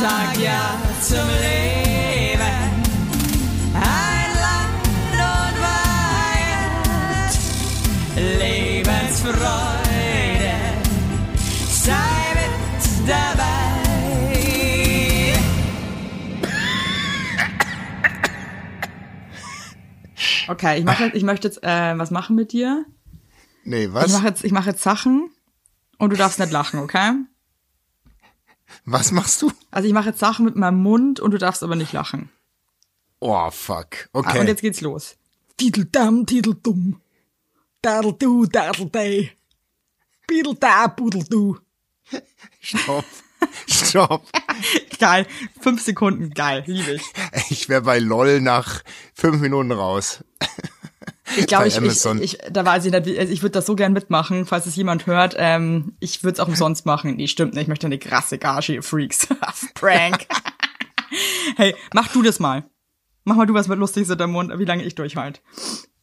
sag ja zum Leben. Ein Land und Weihend, Lebensfreude, sei mit dabei. Okay, ich, mach jetzt, ich möchte jetzt äh, was machen mit dir. Nee, Ich was? mache jetzt, ich mach jetzt Sachen und du darfst nicht lachen, okay? Was machst du? Also ich mache jetzt Sachen mit meinem Mund und du darfst aber nicht lachen. Oh, fuck. Ah, Okay. Und jetzt geht's los. Titeldam, titeldum. Dadeldu, dadeldei. Bidelda, budeldu. Stopp. Stopp. Geil. Fünf Sekunden. Geil. Liebe ich. Ich wäre bei LOL nach fünf Minuten raus. Ich glaube, ich, ich, ich, da weiß ich nicht, also ich würde das so gern mitmachen, falls es jemand hört. Ähm, ich würde es auch umsonst machen. Nee, stimmt nicht. Ich möchte eine krasse Gage, ihr Freaks. Prank. hey, mach du das mal. Mach mal du was mit lustig in deinem Mund, wie lange ich durchhalte.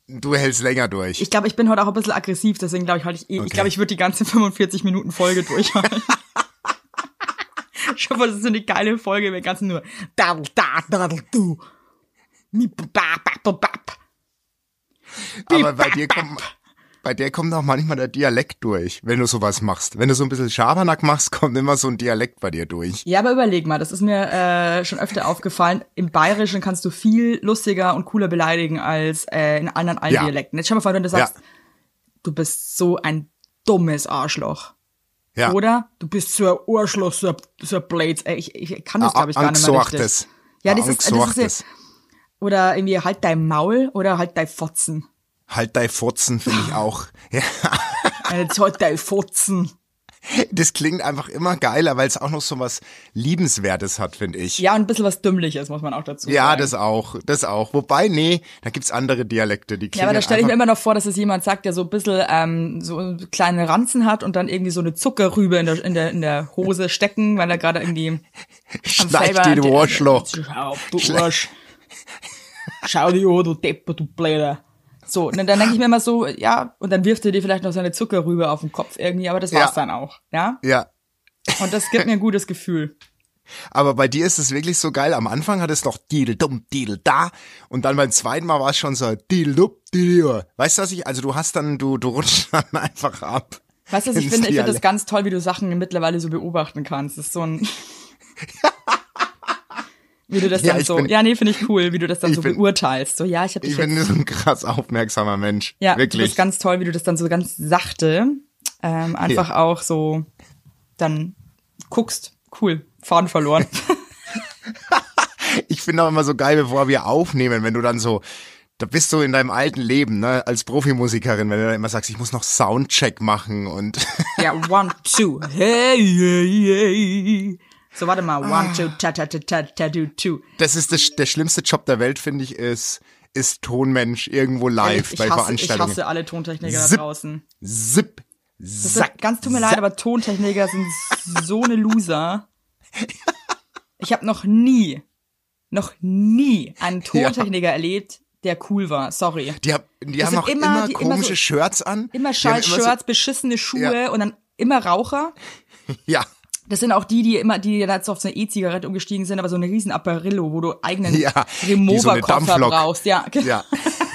Du hältst länger durch. Ich glaube, ich bin heute auch ein bisschen aggressiv, deswegen glaube ich, halte ich eh. Ich Okay. glaube, ich würde die ganze 45 Minuten Folge durchhalten. Schau mal, das ist so eine geile Folge, wir ganzen nur da, du. Aber bei dir kommt, bei dir kommt auch manchmal der Dialekt durch, wenn du sowas machst. Wenn du so ein bisschen Schabernack machst, kommt immer so ein Dialekt bei dir durch. Ja, aber überleg mal, das ist mir äh, schon öfter aufgefallen. Im Bayerischen kannst du viel lustiger und cooler beleidigen als äh, in anderen allen Ja. Dialekten. Jetzt schau mal vor, wenn du sagst, Ja. du bist so ein dummes Arschloch. Ja. Oder? Du bist so ein Arschloch, so ein, so ein Blades. Ich, ich kann das, Ah, glaube ich, gar nicht mehr richtig. Ja, das ist, das ist ja. Oder irgendwie halt dein Maul oder halt dein Fotzen. Halt dein Furzen, finde ich auch. Ja, Jetzt halt dein Fotzen. das klingt einfach immer geiler, weil es auch noch so was Liebenswertes hat, finde ich. Ja, und ein bisschen was Dümmliches, muss man auch dazu Ja, sagen. das auch, das auch. Wobei, nee, da gibt's andere Dialekte, die klingen Ja, aber da stelle ich mir immer noch vor, dass es jemand sagt, der so ein bisschen ähm, so kleine Ranzen hat und dann irgendwie so eine Zuckerrübe in der, in der, in der Hose stecken, weil er gerade irgendwie am Schneid selber- dir, du Arschloch. Du Arsch. Schau dir an, du Depper, du Bläder. So, und dann denke ich mir immer so, ja, und dann wirft er dir vielleicht noch seine Zuckerrübe auf den Kopf irgendwie, aber das war's Ja. dann auch, ja? Ja, Und das gibt mir ein gutes Gefühl. aber bei dir ist es wirklich so geil. Am Anfang hat es noch Didel dumm, Didel da und dann beim zweiten Mal war es schon so Didel dupp, Didel. Weißt du was ich, also du hast dann, du, du rutschst dann einfach ab. Weißt du, was ich finde? Ich finde das ganz toll, wie du Sachen mittlerweile so beobachten kannst. Das ist so ein. wie du das Ja, dann so. bin- ja, nee, finde ich cool, wie du das dann so bin- beurteilst. So, ja, ich habe dich Ich jetzt. bin so ein krass aufmerksamer Mensch. Ja, du wirklich. bist ganz toll, wie du das dann so ganz sachte ähm, einfach auch so dann guckst. Cool. Faden verloren. Ich finde auch immer so geil, bevor wir aufnehmen, wenn du dann so, da bist du in deinem alten Leben, ne, als Profimusikerin, wenn du dann immer sagst, ich muss noch Soundcheck machen und ja, one, two. Hey, hey, hey. So, warte mal. Ah. One, two, ta, ta, ta, ta, ta, two, two. das ist das, der schlimmste Job der Welt, finde ich, ist, ist Tonmensch irgendwo live ich, bei hasse, ich Veranstaltungen. hasse alle Tontechniker da Zip. draußen. Zip, Sack, ganz tut mir leid, aber Tontechniker sind so eine Loser. Ich habe noch nie, noch nie einen Tontechniker erlebt, der cool war. Sorry. Die, hab, die Das haben auch immer- immer, die immer komische so- Shirts an. Immer Die haben scheiß Shirts, beschissene Schuhe Ja. und dann immer Raucher. So, ja, Das sind auch die, die immer, die jetzt auf so eine E-Zigarette umgestiegen sind, aber so eine riesen Apparillo, wo du eigenen Ja, so eine Remover-Koffer Dampflok. brauchst. Ja, ja.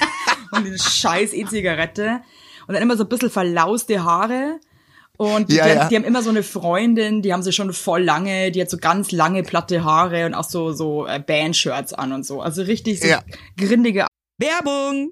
und diese scheiß E-Zigarette. Und dann immer so ein bisschen verlauste Haare. Und die, Ja, die, ja. die haben immer so eine Freundin, die haben sie schon voll lange, die hat so ganz lange platte Haare und auch so, so äh, Band-Shirts an und so. Also richtig so Ja. grindige Werbung.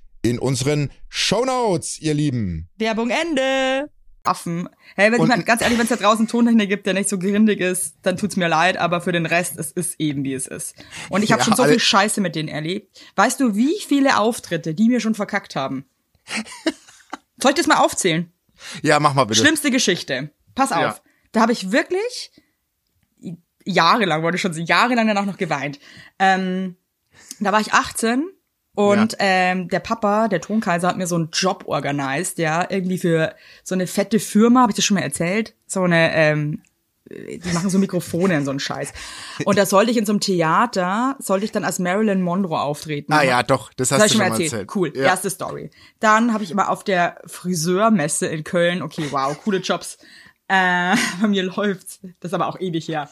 in unseren Shownotes, ihr Lieben. Werbung Ende. Affen. Hey, wenn Und- ich meine, ganz ehrlich, wenn es da draußen Tontechnik gibt, der nicht so gerindig ist, dann tut's mir leid, aber für den Rest, es ist eben wie es ist. Und ich habe Ja, schon so viel Scheiße mit denen erlebt. Weißt du, wie viele Auftritte die mir schon verkackt haben? Soll ich das mal aufzählen? Ja, mach mal bitte. Schlimmste Geschichte. Pass auf. Ja. Da habe ich wirklich jahrelang, wollte ich schon sagen, jahrelang danach noch geweint. Ähm, da war ich 18 und Ja. ähm, der Papa, der Tonkaiser, hat mir so einen Job organisiert, ja, irgendwie für so eine fette Firma, habe ich das schon mal erzählt? So eine, ähm, die machen so Mikrofone und so einen Scheiß. Und da sollte ich in so einem Theater, sollte ich dann als Marilyn Monroe auftreten. Ah ja, doch, das Das hast hab du ich schon mal erzählt. erzählt. Cool, Ja. erste Story. Dann habe ich immer auf der Friseurmesse in Köln, okay, wow, coole Jobs. Äh, bei mir läuft's. Das ist aber auch ewig her.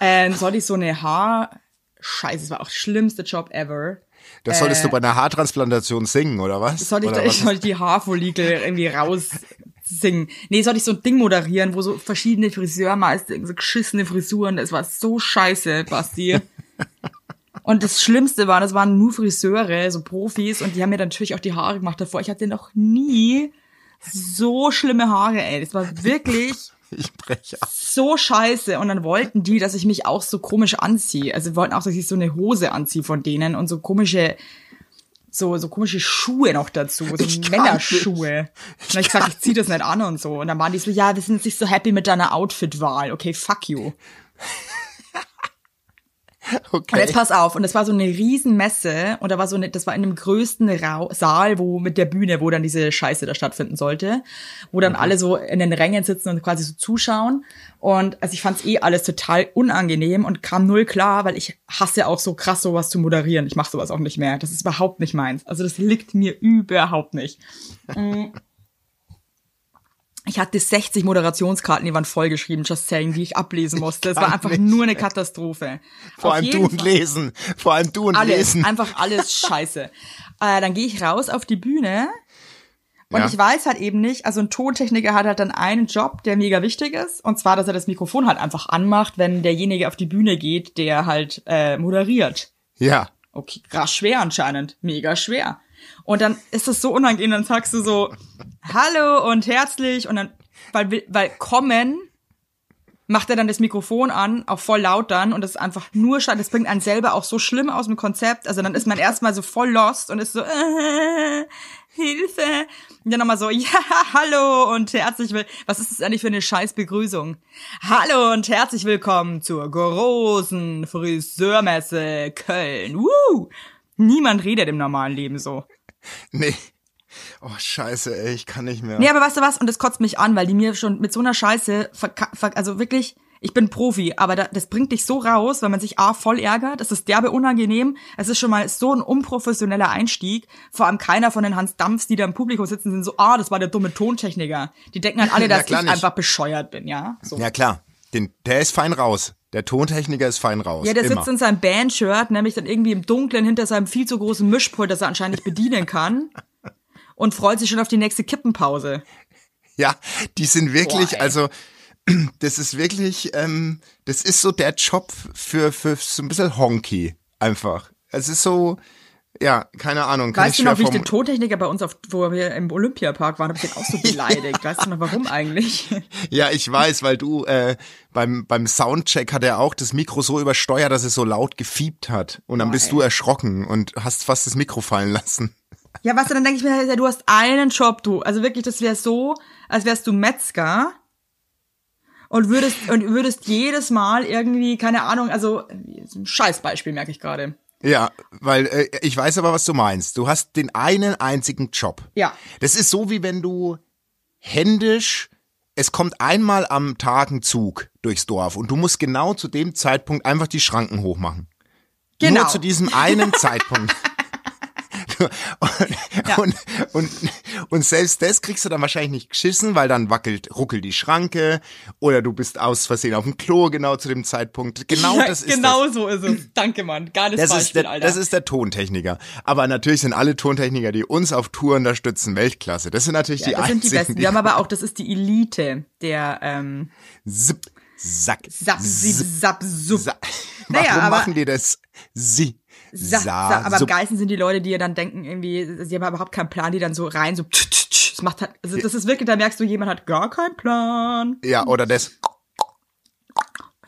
Ähm, sollte ich so eine Haar... Scheiße, das war auch der schlimmste Job ever. Das solltest du bei einer Haartransplantation singen, oder was? Sollte ich, oder da, was? sollte ich die Haarfollikel irgendwie raus singen. Nee, sollte ich so ein Ding moderieren, wo so verschiedene Friseurmeister, so geschissene Frisuren, das war so scheiße, Basti. Und das Schlimmste war, das waren nur Friseure, so Profis, und die haben mir dann natürlich auch die Haare gemacht davor. Ich hatte noch nie so schlimme Haare, ey. Das war wirklich Ich breche ab. so scheiße. Und dann wollten die, dass ich mich auch so komisch anziehe. Also wollten auch, dass ich so eine Hose anziehe von denen und so komische, so, so komische Schuhe noch dazu, so Ich Männerschuhe. Und dann hab ich gesagt, ich zieh das nicht an und so. Und dann waren die so, ja, wir sind jetzt nicht so happy mit deiner Outfit-Wahl. Okay, fuck you. Und Okay. jetzt pass auf, und das war so eine Riesenmesse und da war so eine, das war in dem größten Rau Saal, wo mit der Bühne, wo dann diese Scheiße da stattfinden sollte, wo dann alle so in den Rängen sitzen und quasi so zuschauen. Und also ich fand's eh alles total unangenehm und kam null klar, weil ich hasse auch so krass sowas zu moderieren. Ich mache sowas auch nicht mehr. Das ist überhaupt nicht meins. Also das liegt mir überhaupt nicht. Ich hatte 60 Moderationskarten, die waren vollgeschrieben, just saying, die ich ablesen musste. Es war einfach nicht. nur eine Katastrophe. Vor Auf allem du und Fall- lesen. Vor allem du und alles, lesen. einfach alles scheiße. Äh, dann gehe ich raus auf die Bühne und Ja. ich weiß halt eben nicht, also ein Tontechniker hat halt dann einen Job, der mega wichtig ist, und zwar, dass er das Mikrofon halt einfach anmacht, wenn derjenige auf die Bühne geht, der halt äh, moderiert. Ja. Okay, krass schwer anscheinend, mega schwer. Und dann ist es so unangenehm, dann sagst du so, hallo und herzlich, und dann, weil, weil kommen, macht er dann das Mikrofon an, auch voll laut dann, und das ist einfach nur schade, das bringt einen selber auch so schlimm aus dem Konzept, also dann ist man erstmal so voll lost und ist so, äh, Hilfe, und dann nochmal so, ja, hallo und herzlich will, was ist das eigentlich für eine scheiß Begrüßung? Hallo und herzlich willkommen zur großen Friseurmesse Köln, Woo! Niemand redet im normalen Leben so. Nee. Oh, scheiße, ey, ich kann nicht mehr. Nee, aber weißt du was? Und das kotzt mich an, weil die mir schon mit so einer Scheiße, also wirklich, ich bin Profi, aber da, das bringt dich so raus, weil man sich A, voll ärgert, es ist derbe unangenehm, es ist schon mal so ein unprofessioneller Einstieg, vor allem keiner von den Hans Dampfs, die da im Publikum sitzen, sind so, ah, das war der dumme Tontechniker. Die denken halt alle, dass ich klar nicht. einfach bescheuert bin, ja? So. Ja, klar. Den, der ist fein raus. Der Tontechniker ist fein raus. Ja, der Immer. sitzt in seinem Bandshirt, nämlich dann irgendwie im Dunkeln hinter seinem viel zu großen Mischpult, das er anscheinend nicht bedienen kann. Und freut sich schon auf die nächste Kippenpause. Ja, die sind wirklich, Boah, also das ist wirklich, ähm, das ist so der Job für, für so ein bisschen honky einfach. Es ist so, ja, keine Ahnung. Kann Weißt ich du noch, wie ich den Tontechniker bei uns, auf, wo wir im Olympiapark waren, habe ich den auch so beleidigt. Weißt du noch, warum eigentlich? Ja, ich weiß, weil du äh, beim, beim Soundcheck hat er auch das Mikro so übersteuert, dass es so laut gefiebt hat. Und dann Boah, bist ey. du erschrocken und hast fast das Mikro fallen lassen. Ja, du, dann denke ich mir, du hast einen Job, du. Also wirklich, das wäre so, als wärst du Metzger und würdest, und würdest jedes Mal irgendwie, keine Ahnung, also, ein Scheißbeispiel merke ich gerade. Ja, weil äh, ich weiß aber, was du meinst. Du hast den einen einzigen Job. Ja. Das ist so, wie wenn du händisch, es kommt einmal am Tag ein Zug durchs Dorf und du musst genau zu dem Zeitpunkt einfach die Schranken hochmachen. Genau. Nur zu diesem einen Zeitpunkt. Und, und, und, und selbst das kriegst du dann wahrscheinlich nicht geschissen, weil dann wackelt, ruckelt die Schranke oder du bist aus Versehen auf dem Klo genau zu dem Zeitpunkt. Genau Ja, das ist genau das. so ist es. Danke, Mann. Geiles Das Beispiel, ist, der, Alter. das ist der Tontechniker. Aber natürlich sind alle Tontechniker, die uns auf Tour unterstützen, Weltklasse. Das sind natürlich die ja, das sind die einzigen, Besten. Wir haben aber auch, das ist die Elite der ähm, Zip, Sack, Sip, Zip. Sa Naja, Warum aber- machen die das? Sie. Sa, Sa- aber am Sup. geilsten sind die Leute, die ja dann denken, irgendwie, sie haben überhaupt keinen Plan, die dann so rein, so, tsch, tsch, tsch. das macht halt, also das ist wirklich, da merkst du, jemand hat gar keinen Plan. Ja, oder das.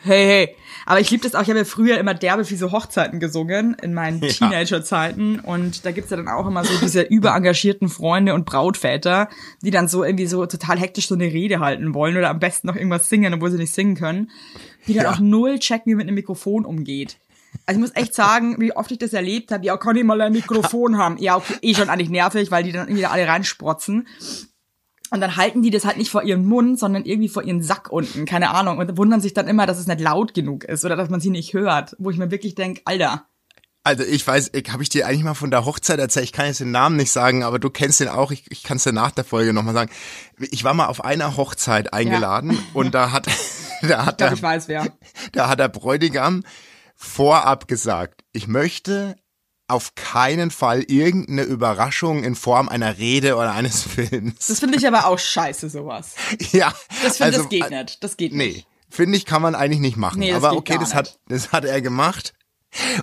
Hey, hey. Aber ich liebe das auch, ich habe ja früher immer derbe für so Hochzeiten gesungen, in meinen Ja. Teenager-Zeiten. Und da gibt's ja dann auch immer so diese überengagierten Freunde und Brautväter, die dann so irgendwie so total hektisch so eine Rede halten wollen oder am besten noch irgendwas singen, obwohl sie nicht singen können. Die dann Ja. auch null checken, wie man mit einem Mikrofon umgeht. Also ich muss echt sagen, wie oft ich das erlebt habe, ja, kann ich mal ein Mikrofon haben? Ja, okay, eh schon eigentlich nervig, weil die dann irgendwie da alle reinsprotzen. Und dann halten die das halt nicht vor ihren Mund, sondern irgendwie vor ihren Sack unten, keine Ahnung. Und wundern sich dann immer, dass es nicht laut genug ist oder dass man sie nicht hört. Wo ich mir wirklich denk, Alter, Also ich weiß, ich, habe ich dir eigentlich mal von der Hochzeit erzählt, ich kann jetzt den Namen nicht sagen, aber du kennst den auch, ich, ich kann es dir nach der Folge nochmal sagen. Ich war mal auf einer Hochzeit eingeladen und da hat, da hat ich glaube, der, ich weiß wer. da hat der Bräutigam vorab gesagt, ich möchte auf keinen Fall irgendeine Überraschung in Form einer Rede oder eines Films. Das finde ich aber auch scheiße, sowas. ja, Das finde also, das geht nicht. Das geht Nee, nicht. finde ich, kann man eigentlich nicht machen. Nee, Aber okay, das nicht. hat, das hat er gemacht.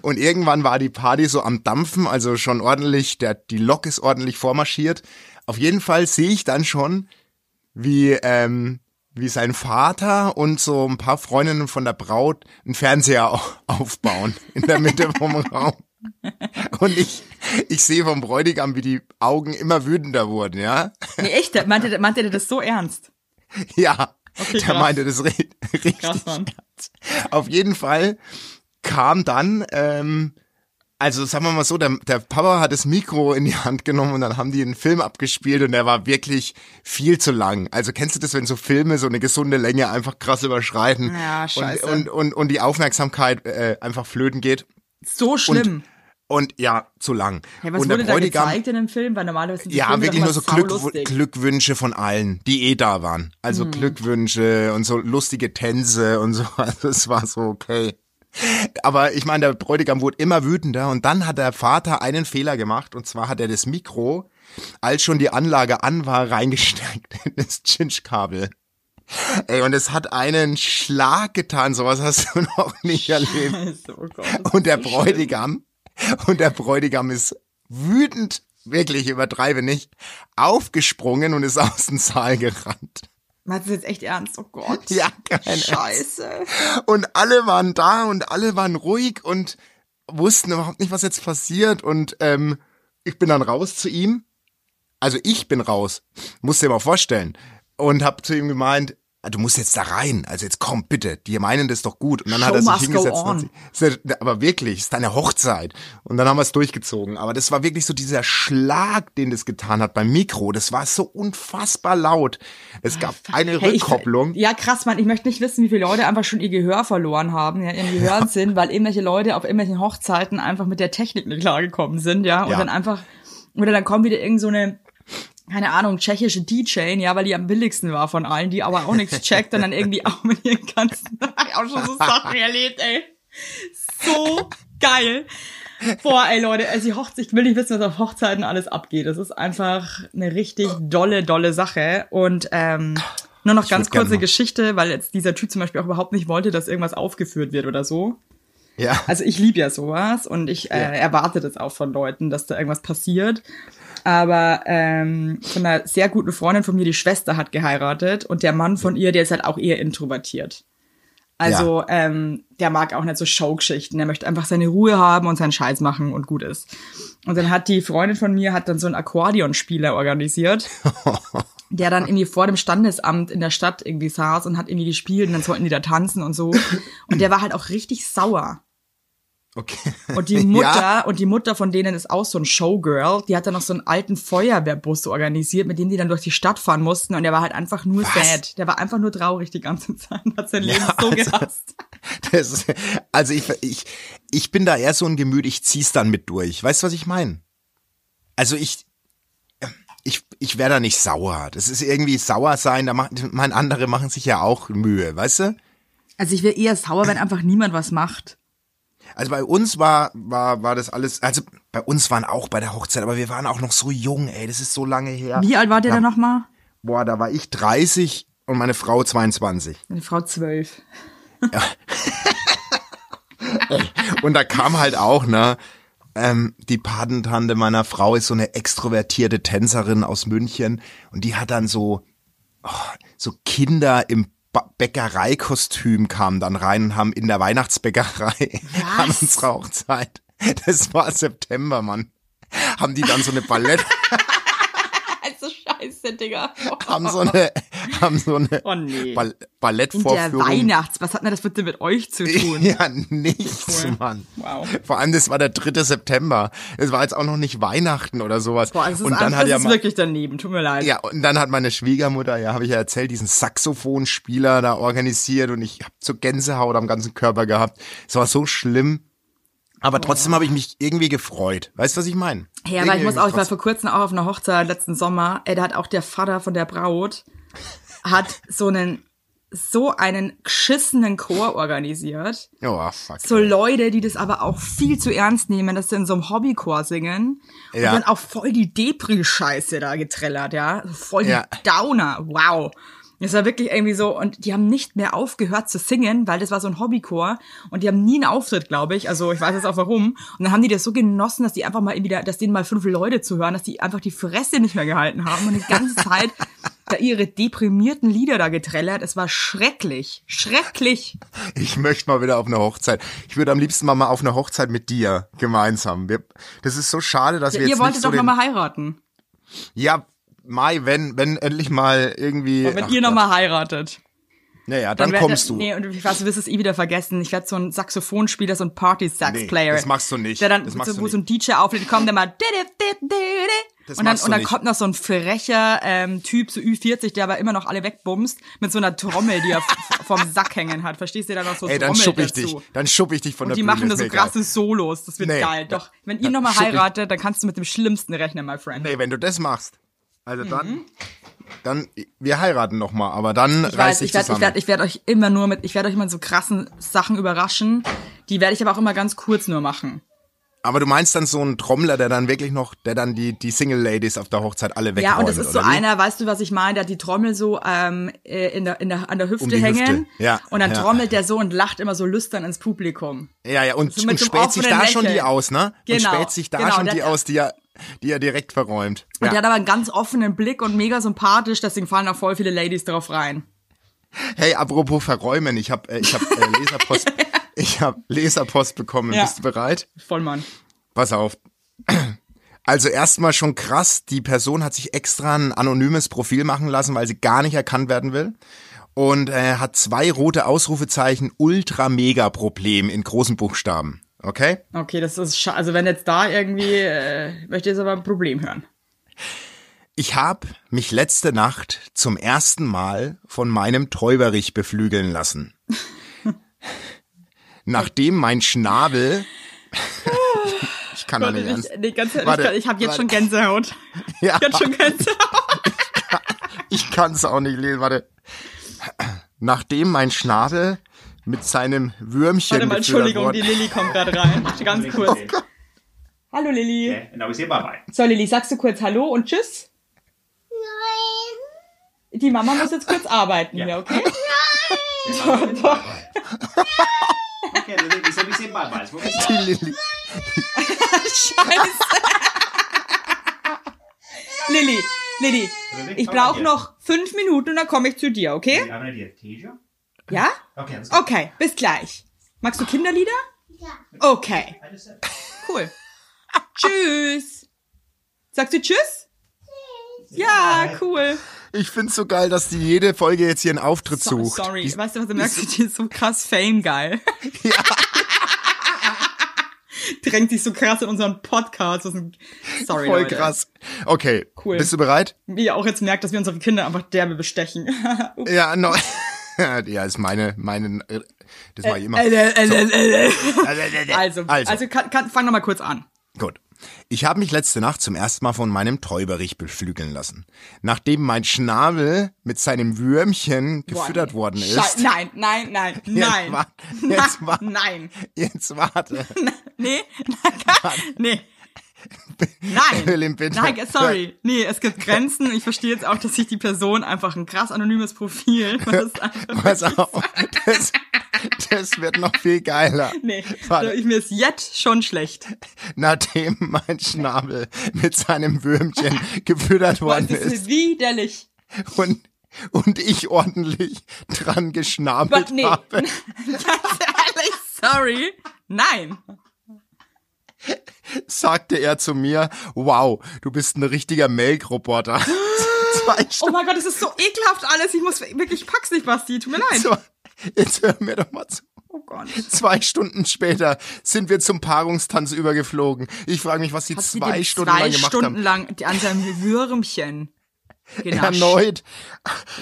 Und irgendwann war die Party so am Dampfen, also schon ordentlich, der, die Lok ist ordentlich vormarschiert. Auf jeden Fall sehe ich dann schon, wie, ähm, wie sein Vater und so ein paar Freundinnen von der Braut einen Fernseher au- aufbauen in der Mitte vom Raum. Und ich, ich sehe vom Bräutigam, wie die Augen immer wütender wurden, ja. Nee, echt? Meinte, der- meinte der das so ernst? Ja, Okay, der krass. meinte das ri- richtig. Krass, Mann. Auf jeden Fall kam dann, ähm, also sagen wir mal so, der, der Papa hat das Mikro in die Hand genommen und dann haben die einen Film abgespielt und der war wirklich viel zu lang. Also kennst du das, wenn so Filme so eine gesunde Länge einfach krass überschreiten Ja, scheiße. Und, und, und, und die Aufmerksamkeit äh, einfach flöten geht. So schlimm. Und ja, zu lang. ja, was und wurde da gezeigt in dem Film? Weil normalerweise sind die ja, Filme wirklich nur so Glück. Glückwünsche von allen, die eh da waren. Also Hm. Glückwünsche und so lustige Tänze und so. Also es war so okay. Aber ich meine, der Bräutigam wurde immer wütender und dann hat der Vater einen Fehler gemacht und zwar hat er das Mikro, als schon die Anlage an war, reingesteckt in das Chinch-Kabel. Ey, und es hat einen Schlag getan, sowas hast du noch nicht erlebt. Scheiße, oh Gott, Und der so schlimm. Bräutigam, und der Bräutigam ist wütend, wirklich übertreibe nicht, aufgesprungen und ist aus dem Saal gerannt. Meinst du jetzt echt ernst? Oh Gott. Ja, kein Ernst. Scheiße. Und alle waren da und alle waren ruhig und wussten überhaupt nicht, was jetzt passiert. Und ähm, ich bin dann raus zu ihm. Also ich bin raus, musst dir mal vorstellen. Und hab zu ihm gemeint, "Ah, du musst jetzt da rein. Also jetzt komm, bitte. Die meinen das doch gut. Und dann hat Show er sich hingesetzt. hat sich- Aber wirklich, es ist deine Hochzeit. Und dann haben wir es durchgezogen. Aber das war wirklich so dieser Schlag, den das getan hat beim Mikro. Das war so unfassbar laut. Es gab eine Hey, ich- Rückkopplung. Ja, krass, Mann. Ich möchte nicht wissen, wie viele Leute einfach schon ihr Gehör verloren haben, ja, ihren Gehörsinn, weil irgendwelche Leute auf irgendwelchen Hochzeiten einfach mit der Technik nicht klargekommen sind, ja. Und Ja. dann einfach, oder dann kommt wieder irgend so eine, keine Ahnung, tschechische DJ, ja, weil die am billigsten war von allen, die aber auch nichts checkt und dann irgendwie auch mit ihren ganzen, ich auch schon so Sachen erlebt, ey. So geil. Boah, ey Leute, also die Hochzeit, ich will nicht wissen, was auf Hochzeiten alles abgeht. Das ist einfach eine richtig dolle, dolle Sache. Und ähm, nur noch ganz würd gerne kurze Geschichte, weil jetzt dieser Typ zum Beispiel auch überhaupt nicht wollte, dass irgendwas aufgeführt wird oder so. Ja. Also ich liebe ja sowas und ich äh, erwarte das auch von Leuten, dass da irgendwas passiert. Aber ähm, von einer sehr guten Freundin von mir, die Schwester hat geheiratet und der Mann von ihr, der ist halt auch eher introvertiert. Also ähm, der mag auch nicht so Showgeschichten. Der möchte einfach seine Ruhe haben und seinen Scheiß machen und gut ist. Und dann hat die Freundin von mir hat dann so einen Akkordeonspieler organisiert, der dann irgendwie vor dem Standesamt in der Stadt irgendwie saß und hat irgendwie gespielt und dann sollten die da tanzen und so. Und der war halt auch richtig sauer. Okay. Und die Mutter, Ja. und die Mutter von denen ist auch so ein Showgirl, die hat dann noch so einen alten Feuerwehrbus organisiert, mit dem die dann durch die Stadt fahren mussten und der war halt einfach nur Was? sad. Der war einfach nur traurig die ganze Zeit, hat sein Leben Ja, so also- gehasst. Das, ist- also ich, ich, ich bin da eher so ein Gemüt, ich zieh's dann mit durch. Weißt du, was ich meine? also ich, ich, ich wäre da nicht sauer. Das ist irgendwie sauer sein, da machen, mein andere machen sich ja auch Mühe, weißt du? Also ich wäre eher sauer, wenn einfach niemand was macht. Also bei uns war, war, war das alles, also bei uns waren auch bei der Hochzeit, aber wir waren auch noch so jung, ey, das ist so lange her. Wie alt wart ihr Ja. da nochmal? Boah, da war ich 30 und meine Frau 22. Eine Frau zwölf. Und da kam halt auch, ne, ähm, die Patentante meiner Frau ist so eine extrovertierte Tänzerin aus München und die hat dann so, oh, so Kinder im Bäckereikostüm kamen dann rein und haben in der Weihnachtsbäckerei an unserer Hochzeit, das war September, Mann, haben die dann so eine Ballett, Also scheiße, Digga. haben so eine, haben so eine Oh nee. Ball In der Ballettvorführung. Weihnachts, was hat denn das bitte mit euch zu tun? Ja, nichts, Cool. Mann. Wow. Vor allem, das war der 3. September. Es war jetzt auch noch nicht Weihnachten oder sowas. Boah, das ist, und dann das hat ja ist wirklich daneben, tut mir leid. ja, und dann hat meine Schwiegermutter, ja, habe ich ja erzählt, diesen Saxophonspieler da organisiert und ich habe so Gänsehaut am ganzen Körper gehabt. Es war so schlimm. Aber trotzdem habe ich mich irgendwie gefreut. Weißt du, was ich meine? Ja, aber ich muss auch, ich war vor kurzem auch auf einer Hochzeit letzten Sommer, ey, da hat auch der Vater von der Braut, hat so einen, so einen geschissenen Chor organisiert. Oh, fuck. So Leute, die das aber auch viel zu ernst nehmen, dass sie in so einem Hobbychor singen und Ja. dann auch voll die Depri-Scheiße da getrellert, ja. Voll die Ja. Downer, wow. Das war wirklich irgendwie so, und die haben nicht mehr aufgehört zu singen, weil das war so ein Hobbychor und die haben nie einen Auftritt, glaube ich. Also ich weiß jetzt auch warum. Und dann haben die das so genossen, dass die einfach mal wieder, dass denen mal fünf Leute zuhören, dass die einfach die Fresse nicht mehr gehalten haben und die ganze Zeit da ihre deprimierten Lieder da getrellert. Es war schrecklich. Schrecklich. Ich möchte mal wieder auf eine Hochzeit. Ich würde am liebsten mal, mal auf eine Hochzeit mit dir gemeinsam. Wir, das ist so schade, dass Ja, wir ihr jetzt wolltet nicht so doch den, noch mal heiraten. Ja, Mai, wenn, wenn endlich mal irgendwie. Und wenn ach ihr Gott. noch mal heiratet. Naja, dann, werd- kommst du. Nee, und ich weiß, du wirst es eh wieder vergessen. Ich werde so ein Saxophonspieler, so ein Party-Sax-Player. Nee, das machst du nicht. Der dann, Das machst so, du wo nicht. so ein DJ auflädt, kommt der mal. Das und dann, und dann kommt noch so ein frecher ähm, Typ, so Ü40, der aber immer noch alle wegbumst, mit so einer Trommel, die er vom Sack hängen hat. Verstehst du, der noch so Ey, dann Trommel schupp ich dazu. dich. Dann schupp ich dich von Und der die Bühne. machen da so krasse Solos. Das wird Nee. geil. Doch, wenn ihr Dann nochmal ich- heiratet, dann kannst du mit dem Schlimmsten rechnen, my friend. Nee, wenn du das machst. Also dann, Mhm. dann, wir heiraten noch mal, aber dann Ich reiß weiß, ich werde ich zusammen. werd, ich werd euch immer nur mit, ich werde euch immer so krassen Sachen überraschen. Die werde ich aber auch immer ganz kurz nur machen. aber du meinst dann so einen Trommler, der dann wirklich noch, der dann die, die Single-Ladies auf der Hochzeit alle wegräumt, Ja, und das ist so wie? einer, weißt du, was ich meine? Der die Trommel so ähm, äh, in der, in der, an der Hüfte Um hängen. Hüfte, ja, Und dann ja. trommelt der so und lacht immer so lüstern ins Publikum. Ja, ja, und, So und späht sich da schon die Lächeln. aus, ne? Genau, Und späht sich da genau, schon die aus, die er, die er direkt verräumt. Und Ja. der hat aber einen ganz offenen Blick und mega sympathisch, deswegen fallen auch voll viele Ladies drauf rein. Hey, apropos verräumen, ich habe äh, ich hab, äh, Leserpost, ich habe Leserpost bekommen. Ja. Bist du bereit? Vollmann. Pass auf. Also erstmal schon krass, die Person hat sich extra ein anonymes Profil machen lassen, weil sie gar nicht erkannt werden will. Und äh, hat zwei rote Ausrufezeichen Ultra-Mega-Problem in großen Buchstaben. Okay? Okay, das ist scha Also wenn jetzt da irgendwie, äh, möchte ich jetzt aber ein Problem hören. Ich habe mich letzte Nacht zum ersten Mal von meinem Täuberich beflügeln lassen. Nachdem mein Schnabel. ich kann doch nicht ernst. ich, nee, ganz Warte, ich habe jetzt warte. schon Gänsehaut. Ja, Ich hab schon Gänsehaut. ich kann es auch nicht lesen. Warte. Nachdem mein Schnabel mit seinem Würmchen Warte mal, Entschuldigung, die worden- Lilly kommt gerade rein. Ganz kurz. Hallo Lilly. Okay, now we say bye bye. So Lilly, sagst du kurz Hallo und Tschüss? Nein. Die Mama muss jetzt kurz arbeiten Ja. hier, okay? Doch, doch. Okay, we we say we say bye bye. Die Lilly. Scheiße. Lilly, Lilly, ich brauche noch fünf Minuten und dann komme ich zu dir, okay? Ja? Okay. Okay, bis gleich. Magst du Kinderlieder? Ja. Okay, cool. tschüss. Sagst du Tschüss? Ja, cool. Ich find's so geil, dass die jede Folge jetzt hier einen Auftritt So, sucht. sorry, Die, weißt du was, du merkst, die ist so krass Fame geil. ja, Drängt sich so krass in unseren Podcast. Das ist ein, sorry, voll Leute. krass. Okay, Cool. bist du bereit? Wie ihr auch jetzt merkt, dass wir unsere Kinder einfach derbe bestechen. Ja, no. ja, ist meine, meine, äh, das war ich immer. Äh, äh. So. Also, also, also. kann, kann, fang noch mal kurz an. Gut. Ich habe mich letzte Nacht zum ersten Mal von meinem Täuberich beflügeln lassen. Nachdem mein Schnabel mit seinem Würmchen Boah, gefüttert nee. worden ist. Schei- Nein, nein, nein, nein. jetzt Na- wa- nein. Jetzt warte. Nee, nee. Nein. Nein, sorry. Nee, es gibt Grenzen. Ich verstehe jetzt auch, dass sich die Person einfach ein krass anonymes Profil. Ist Pass auf, das, das wird noch viel geiler. Nee, Warte. ich, mir ist jetzt schon schlecht. Nachdem mein Schnabel mit seinem Würmchen gefüttert worden Das ist ist widerlich. und, und ich ordentlich dran geschnabelt Aber nee. habe, Ganz ehrlich, sorry. Nein. sagte er zu mir, wow, du bist ein richtiger Melkroboter. Zwei Oh Stunden. mein Gott, das ist so ekelhaft alles. Ich muss wirklich, ich pack's nicht, Basti. Tut mir leid. So, jetzt hör mir doch mal zu. Oh Gott. Zwei Stunden später sind wir zum Paarungstanz übergeflogen. Ich frage mich, was die Hat sie zwei den Stunden zwei lang gemacht Stunden haben. lang die- an seinem Würmchen genascht. Erneut,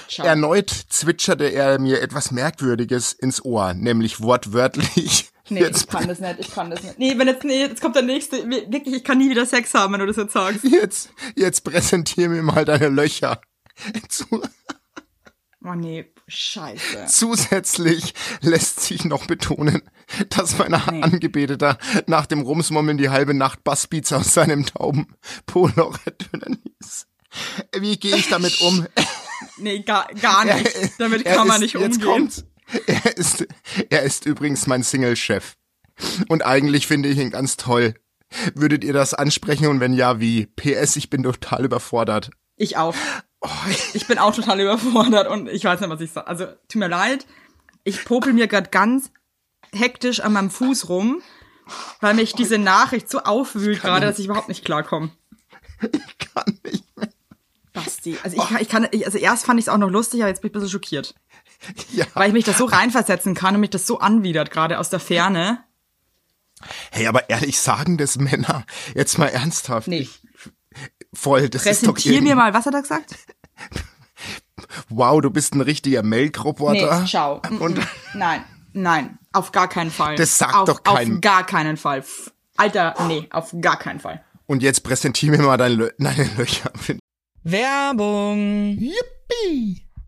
Ciao. erneut zwitscherte er mir etwas Merkwürdiges ins Ohr, nämlich wortwörtlich. Nee, Jetzt, ich kann das nicht, ich kann das nicht. Nee, wenn jetzt, nee, jetzt kommt der nächste. Wirklich, ich kann nie wieder Sex haben, wenn du das jetzt sagst. jetzt, jetzt präsentier mir mal deine Löcher. Zu, Oh nee, scheiße. zusätzlich lässt sich noch betonen, dass mein Angebeteter nach dem Rumsmommeln die halbe Nacht Bassbeats aus seinem tauben Poloch ertönen ließ. Wie gehe ich damit um? Nee, gar, gar nicht. Damit kann man nicht jetzt umgehen. Kommt's. Er ist, er ist übrigens mein Single-Chef. Und eigentlich finde ich ihn ganz toll. Würdet ihr das ansprechen und wenn ja, wie? PS, ich bin total überfordert. Ich auch. Oh, Ich bin auch total überfordert und ich weiß nicht, was ich sage. Also, tut mir leid. Ich popel mir gerade ganz hektisch an meinem Fuß rum, weil mich diese Nachricht so aufwühlt gerade, dass ich überhaupt nicht klarkomme. kann nicht mehr. Basti. Also ich, kann- ich kann, ich, also erst fand ich es auch noch lustig, aber jetzt bin ich ein bisschen schockiert. Ja. Weil ich mich das so reinversetzen kann und mich das so anwidert, gerade aus der Ferne. Hey, aber ehrlich sagen das Männer, jetzt mal ernsthaft. Nee. Ich, voll, das ist doch Präsentier mir irgendwie- mal, was hat er gesagt? Wow, du bist ein richtiger Melkroboter. Nee, ciao. Und. Nein, nein, auf gar keinen Fall. Das sagt auf, doch kein- Auf gar keinen Fall. Alter, nee, auf gar keinen Fall. Und jetzt präsentier mir mal deine, Lö deine Löcher. Werbung. Yippie!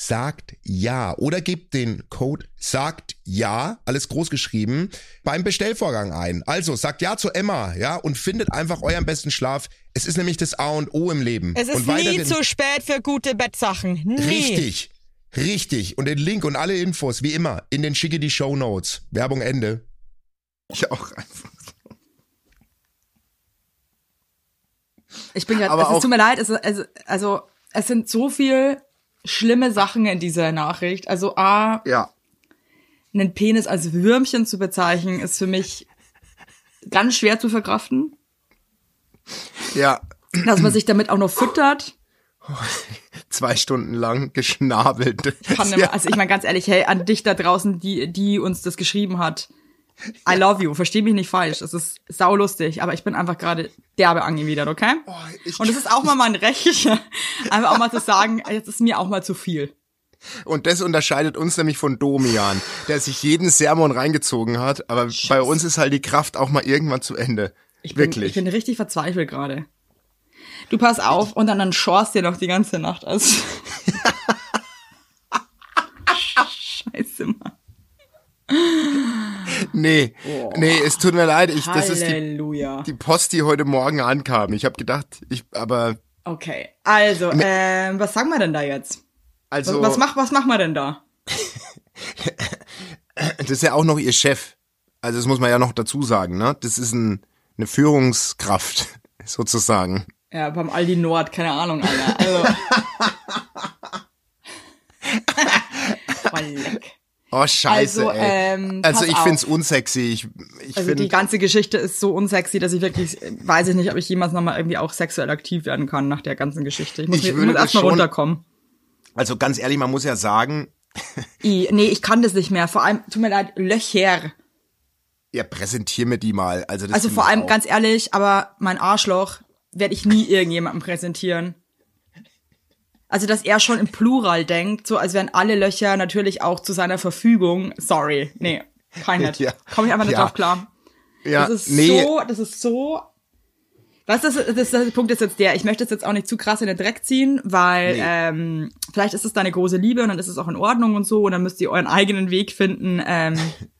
sagt ja oder gebt den Code sagt ja, alles groß geschrieben, beim Bestellvorgang ein. Also sagt ja zu Emma, ja, und findet einfach euren besten Schlaf. Es ist nämlich das A und O im Leben. Es ist und nie zu spät für gute Bettsachen. Nie. Richtig. Richtig. Und den Link und alle Infos, wie immer, in den schicke die Show Notes. Werbung Ende. Ich auch einfach. Ich bin gerade, Aber also, es tut mir leid, es, ist- also, also es sind so viel schlimme Sachen in dieser Nachricht. Also A, Ja. einen Penis als Würmchen zu bezeichnen, ist für mich ganz schwer zu verkraften. Ja. Dass man sich damit auch noch füttert. Zwei Stunden lang geschnabelt. Kann ja. immer, also ich meine ganz ehrlich, hey, an dich da draußen, die, die uns das geschrieben hat. I love you, versteh mich nicht falsch. Es ist saulustig, aber ich bin einfach gerade derbe angewidert, okay? Oh, Und es ist auch mal mein Recht, einfach auch mal zu sagen, jetzt ist mir auch mal zu viel. Und das unterscheidet uns nämlich von Domian, der sich jeden Sermon reingezogen hat. Aber bei uns ist halt die Kraft auch mal irgendwann zu Ende. Ich bin, Wirklich. Ich bin richtig verzweifelt gerade. Du pass auf und dann, dann schorst dir noch die ganze Nacht aus. Scheiße, Mann. Nee, nee, es tut mir leid. Ich, das ist die, Halleluja. die Post, die heute Morgen ankam. Ich habe gedacht, ich, aber Okay, also, ähm, was sagen wir denn da jetzt? also, Was, was, mach, was machen wir denn da? das ist ja auch noch ihr Chef. Also das muss man ja noch dazu sagen, ne? Das ist ein, eine Führungskraft sozusagen. Ja, beim Aldi Nord, keine Ahnung, Alter. Also. Voll leck. Oh Scheiße, Also, ey. ähm, also ich auf. find's unsexy. Ich, ich Also finde die ganze Geschichte ist so unsexy, dass ich wirklich, weiß ich nicht, ob ich jemals nochmal irgendwie auch sexuell aktiv werden kann nach der ganzen Geschichte. Ich muss, Ich mir- würde muss erstmal runterkommen. also ganz ehrlich, man muss ja sagen, I, nee, ich kann das nicht mehr. Vor allem, tut mir leid, Löcher. ja, präsentier mir die mal. Also, das Also finde vor allem, ganz ehrlich, aber mein Arschloch werde ich nie irgendjemandem präsentieren. Also, dass er schon im Plural denkt, so als wären alle Löcher natürlich auch zu seiner Verfügung. Sorry, nee, kein nicht. Ja. Komme ich einfach nicht Ja. drauf klar. ja, Das ist nee, so, das ist so. Was das, das, das, der Punkt ist jetzt der, ich möchte es jetzt auch nicht zu krass in den Dreck ziehen, weil Nee. ähm, vielleicht ist es deine große Liebe und dann ist es auch in Ordnung und so und dann müsst ihr euren eigenen Weg finden, ähm,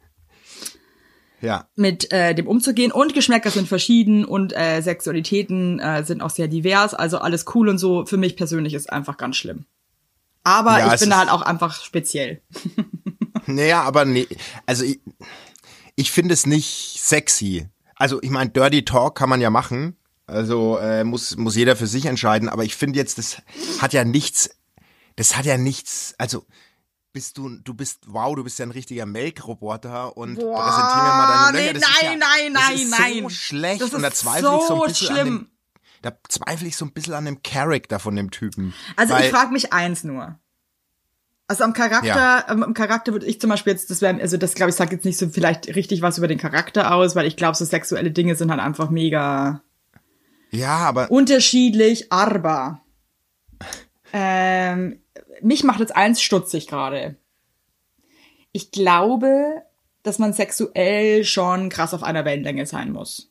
ja. mit äh, dem umzugehen. Und Geschmäcker sind verschieden und äh, Sexualitäten äh, sind auch sehr divers, also alles cool und so. Für mich persönlich ist einfach ganz schlimm. Aber Ja, ich bin ist- halt auch einfach speziell. Naja, aber nee, also ich, ich finde es nicht sexy. Also ich meine, Dirty Talk kann man ja machen. Also äh, muss, muss jeder für sich entscheiden. Aber ich finde jetzt, das hat ja nichts, das hat ja nichts, also bist du, du bist, wow, du bist ja ein richtiger Melkroboter und präsentier mir mal deine nee, Löcher. Das ist ja, nein, nein, das nein, ist nein. so schlecht Das und da ist zweifle ich so ein so bisschen an schlimm. dem, da zweifle ich so ein bisschen an dem Charakter von dem Typen. Also Weil- ich frage mich eins nur. Also am Charakter, Ja. am Charakter würde ich zum Beispiel jetzt, das wäre, also das glaube ich sagt jetzt nicht so vielleicht richtig was über den Charakter aus, weil ich glaube, so sexuelle Dinge sind halt einfach mega Ja, aber unterschiedlich, aber ähm, mich macht jetzt eins stutzig gerade. Ich glaube, dass man sexuell schon krass auf einer Wellenlänge sein muss.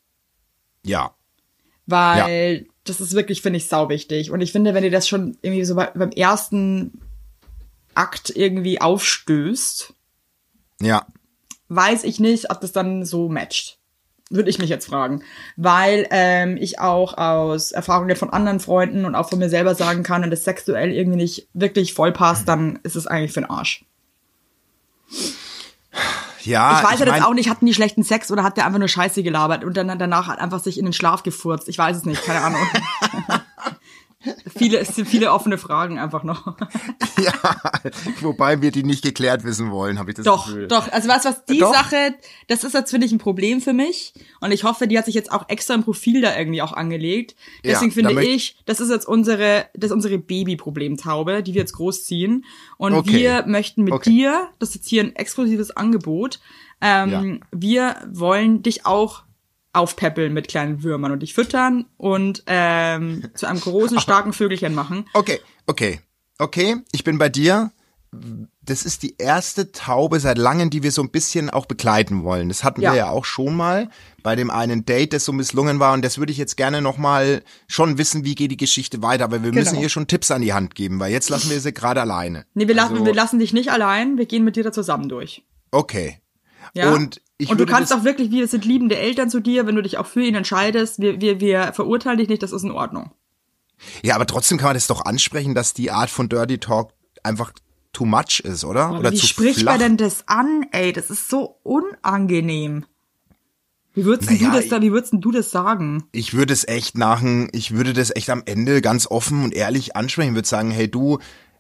ja, Weil das ist wirklich, finde ich, sau wichtig. Und ich finde, wenn dir das schon irgendwie so bei, beim ersten Akt irgendwie aufstößt, ja. weiß ich nicht, ob das dann so matcht. Würde ich mich jetzt fragen. Weil ähm, ich auch aus Erfahrungen von anderen Freunden und auch von mir selber sagen kann, wenn das sexuell irgendwie nicht wirklich voll passt, dann ist es eigentlich für den Arsch. Ja, ich weiß ja mein- jetzt auch nicht, hatten die schlechten Sex oder hat der einfach nur Scheiße gelabert und dann danach hat einfach sich in den Schlaf gefurzt. Ich weiß es nicht, keine Ahnung. viele, es sind viele offene Fragen einfach noch. Ja, wobei wir die nicht geklärt wissen wollen, habe ich das Doch, Gefühl. doch. Also was, was die Doch. Sache, das ist jetzt, finde ich, ein Problem für mich. Und ich hoffe, die hat sich jetzt auch extra im Profil da irgendwie auch angelegt. Ja, Deswegen da finde ich, das ist jetzt unsere, das ist unsere Babyproblemtaube, die wir jetzt großziehen. Und Okay. wir möchten mit Okay. dir, das ist jetzt hier ein exklusives Angebot, ähm, Ja. wir wollen dich auch aufpäppeln mit kleinen Würmern und dich füttern und ähm, zu einem großen, starken Vögelchen machen. Okay, okay, okay, ich bin bei dir. Das ist die erste Taube seit langem, die wir so ein bisschen auch begleiten wollen. Das hatten Ja. wir ja auch schon mal bei dem einen Date, das so misslungen war. Und das würde ich jetzt gerne nochmal schon wissen, wie geht die Geschichte weiter. Aber wir müssen Genau. ihr schon Tipps an die Hand geben, weil jetzt lassen wir sie gerade alleine. Nee, wir, lassen, Also, wir lassen dich nicht allein, wir gehen mit dir da zusammen durch. Okay. Ja? Und ich und du kannst auch wirklich, wir sind liebende Eltern zu dir, wenn du dich auch für ihn entscheidest. Wir, wir, wir verurteilen dich nicht, das ist in Ordnung. Ja, aber trotzdem kann man das doch ansprechen, dass die Art von Dirty Talk einfach too much ist, oder? Aber oder wie zu spricht flach. man denn das an, ey? Das ist so unangenehm. Wie würdest, Naja, du das da, wie würdest du das sagen? ich würde es echt nach, ich würde das echt am Ende ganz offen und ehrlich ansprechen, würde sagen, hey du,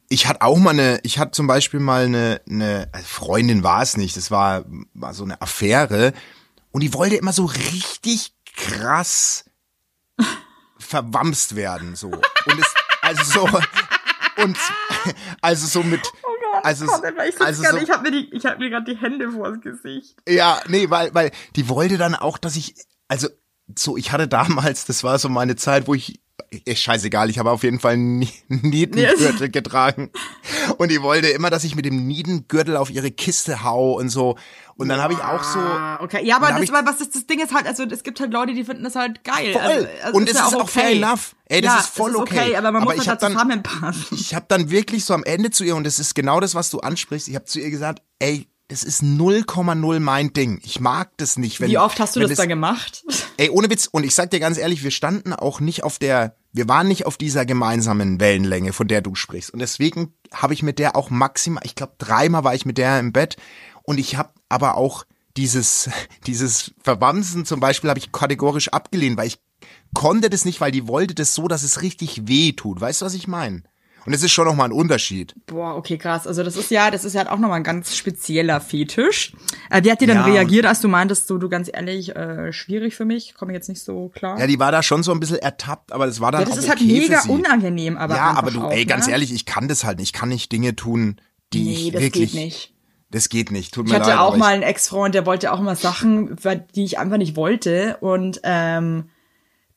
ich hatte auch mal eine, ich hatte zum Beispiel mal eine, eine also Freundin war es nicht, das war, war so eine Affäre und die wollte immer so richtig krass verwamst werden, so. Und es, also so, und, also so mit, Also, es- ich also so- ich habe mir, die- ich hab mir gerade die Hände vors Gesicht. Ja, nee, weil, weil die wollte dann auch, dass ich, also so, ich hatte damals, das war so meine Zeit, wo ich, ist scheißegal, ich habe auf jeden Fall einen Nie- Nietengürtel getragen. Und die wollte immer, dass ich mit dem Nietengürtel auf ihre Kiste hau und so. Und dann habe ich auch so, Ah, okay. Ja, aber das, aber was das, das Ding ist halt, also es gibt halt Leute, die finden das halt geil. Voll. Also, also Und es ja ist auch fair enough. Ey, das ja, ist voll ist okay. aber man Aber muss ich halt dann- zusammenpassen. ich habe dann wirklich so am Ende zu ihr, und das ist genau das, was du ansprichst, ich habe zu ihr gesagt, ey, das ist 0,0 mein Ding. Ich mag das nicht. Wenn, Wie oft hast du wenn das da gemacht? Ey, ohne Witz. Und ich sag dir ganz ehrlich, wir standen auch nicht auf der, wir waren nicht auf dieser gemeinsamen Wellenlänge, von der du sprichst. Und deswegen habe ich mit der auch maximal, ich glaube dreimal war ich mit der im Bett. Und ich habe aber auch dieses, dieses Verwamsen zum Beispiel habe ich kategorisch abgelehnt, weil ich konnte das nicht, weil die wollte das so, dass es richtig weh tut. Weißt du, was ich meine? Und es ist schon nochmal ein Unterschied. Boah, okay, krass. Also das ist ja, das ist ja halt auch nochmal ein ganz spezieller Fetisch. Äh, wie hat die dann Ja. reagiert, als du meintest, so du ganz ehrlich, äh, schwierig für mich, komme jetzt nicht so klar. Ja, die war da schon so ein bisschen ertappt, aber das war dann Ja, das auch ist halt mega unangenehm, aber ja, aber du, auch, ey, ganz ne? ehrlich, ich kann das halt nicht. Ich kann nicht Dinge tun, die Nee, ich das wirklich. geht nicht. Das geht nicht. Tut Ich mir hatte leid. auch mal einen Ex-Freund, der wollte auch immer Sachen, die ich einfach nicht wollte. Und ähm,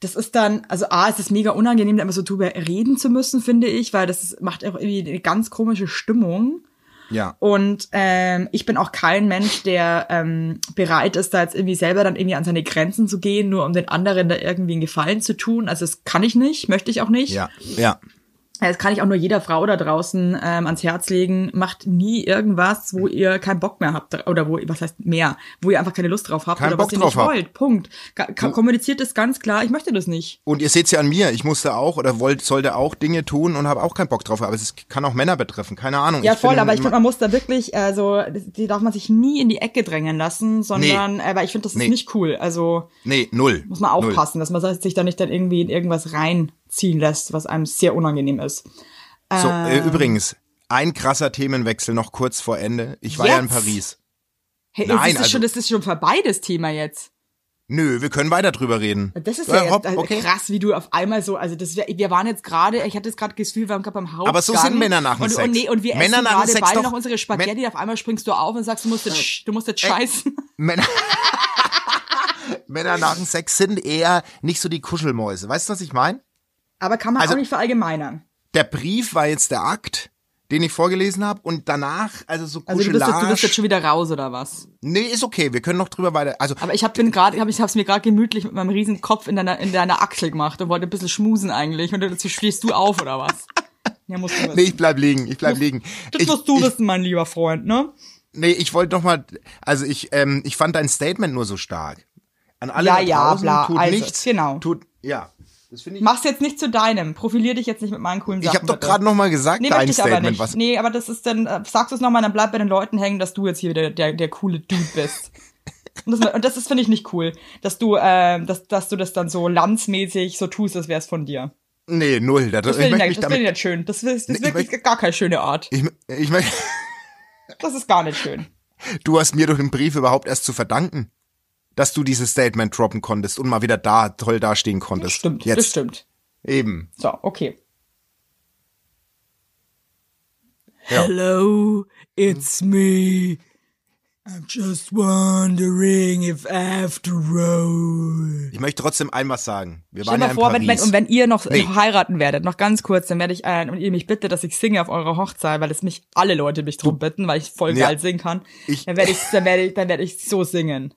das ist dann, also A, es ist mega unangenehm, da immer so drüber reden zu müssen, finde ich, weil das macht auch irgendwie eine ganz komische Stimmung. Ja. Und ähm, ich bin auch kein Mensch, der ähm, bereit ist, da jetzt irgendwie selber dann irgendwie an seine Grenzen zu gehen, nur um den anderen da irgendwie einen Gefallen zu tun. Also das kann ich nicht, möchte ich auch nicht. Ja, ja. Das kann ich auch nur jeder Frau da draußen ähm, ans Herz legen. Macht nie irgendwas, wo ihr keinen Bock mehr habt. Oder wo, was heißt mehr? Wo ihr einfach keine Lust drauf habt Keinen oder Bock was ihr drauf nicht habt. wollt. Punkt. Ka- Kommuniziert es ganz klar, ich möchte das nicht. Und ihr seht's ja an mir. Ich musste auch oder wollte, sollte auch Dinge tun und habe auch keinen Bock drauf. Aber es ist, kann auch Männer betreffen. Keine Ahnung. Ja, voll, finde aber ich finde, man muss da wirklich, also, die darf man sich nie in die Ecke drängen lassen, sondern, aber ich finde, das ist Nee. nicht cool. Also, Nee, null. muss man aufpassen, dass man sich da nicht dann irgendwie in irgendwas reinziehen lässt, was einem sehr unangenehm ist. So, äh, Ähm. übrigens, ein krasser Themenwechsel noch kurz vor Ende. Ich war ja in Jetzt? Paris. Hey, Nein, das, ist also- schon, das ist schon vorbei, das Thema jetzt. Nö, wir können weiter drüber reden. Das ist Äh, ja jetzt hopp, also okay. krass, wie du auf einmal so, also das wir waren jetzt gerade, ich hatte jetzt gerade das Gefühl, wir waren gerade beim Hauptgang. Aber so sind Männer nach dem und, Sex. Und, nee, und wir Männer essen nach gerade beide doch- noch unsere Spaghetti, auf einmal springst du auf und sagst, du musst jetzt, sch- du musst jetzt scheißen. Männer, Männer nach dem Sex sind eher nicht so die Kuschelmäuse. Weißt du, was ich meine? Aber kann man Also- auch nicht verallgemeinern. Der Brief war jetzt der Akt, den ich vorgelesen habe und danach, also so Also du bist, jetzt, Kuschelage. du bist jetzt schon wieder raus, oder was? nee, ist okay, wir können noch drüber weiter. Also Aber ich hab, bin gerade, hab, ich hab's mir gerade gemütlich mit meinem riesen Kopf in deiner, in deiner Achsel gemacht und wollte ein bisschen schmusen eigentlich. Und dazu stehst du auf, oder was? Ja, musst du wissen. nee, ich bleib liegen, ich bleib liegen. das ich, musst du ich, wissen, mein lieber Freund, ne? Nee, ich wollte noch mal, also ich, ähm, ich fand dein Statement nur so stark. An alle Ja, da ja, draußen, bla, tut also, nichts. genau. Tut, ja. Das ich. Mach's jetzt nicht zu deinem. Profilier dich jetzt nicht mit meinen coolen Ich Sachen. habe doch gerade noch mal gesagt, Nee, dein ich aber Statement, nicht. was. Nee, aber das ist dann, äh, sagst du es nochmal, dann bleib bei den Leuten hängen, dass du jetzt hier der, der, der coole Dude bist. Und das, und das ist, finde ich, nicht cool, dass du, äh, dass, dass du das dann so landsmäßig so tust, als wär's von dir. Nee, null. Das, Das ich finde ich, find ich damit. nicht schön. Das ist, das Nee, ist ich wirklich möchte- gar keine schöne Art. Ich, ich möchte. Das ist gar nicht schön. Du hast mir durch den Brief überhaupt erst zu verdanken, dass du dieses Statement droppen konntest und mal wieder da toll dastehen konntest. Stimmt, Jetzt das stimmt. eben. So, okay. Ja. Hello, it's me. I'm just wondering if after all. Ich möchte trotzdem ein was sagen. Wir Stell waren ja mal in vor, wenn, Paris. wenn, und wenn ihr noch Nee. noch heiraten werdet, noch ganz kurz, dann werde ich, äh, und ihr mich bittet, dass ich singe auf eurer Hochzeit, weil es mich alle Leute mich drum bitten, weil ich voll Ja. geil singen kann. Ich- dann werde ich, dann werde ich, dann werde ich so singen.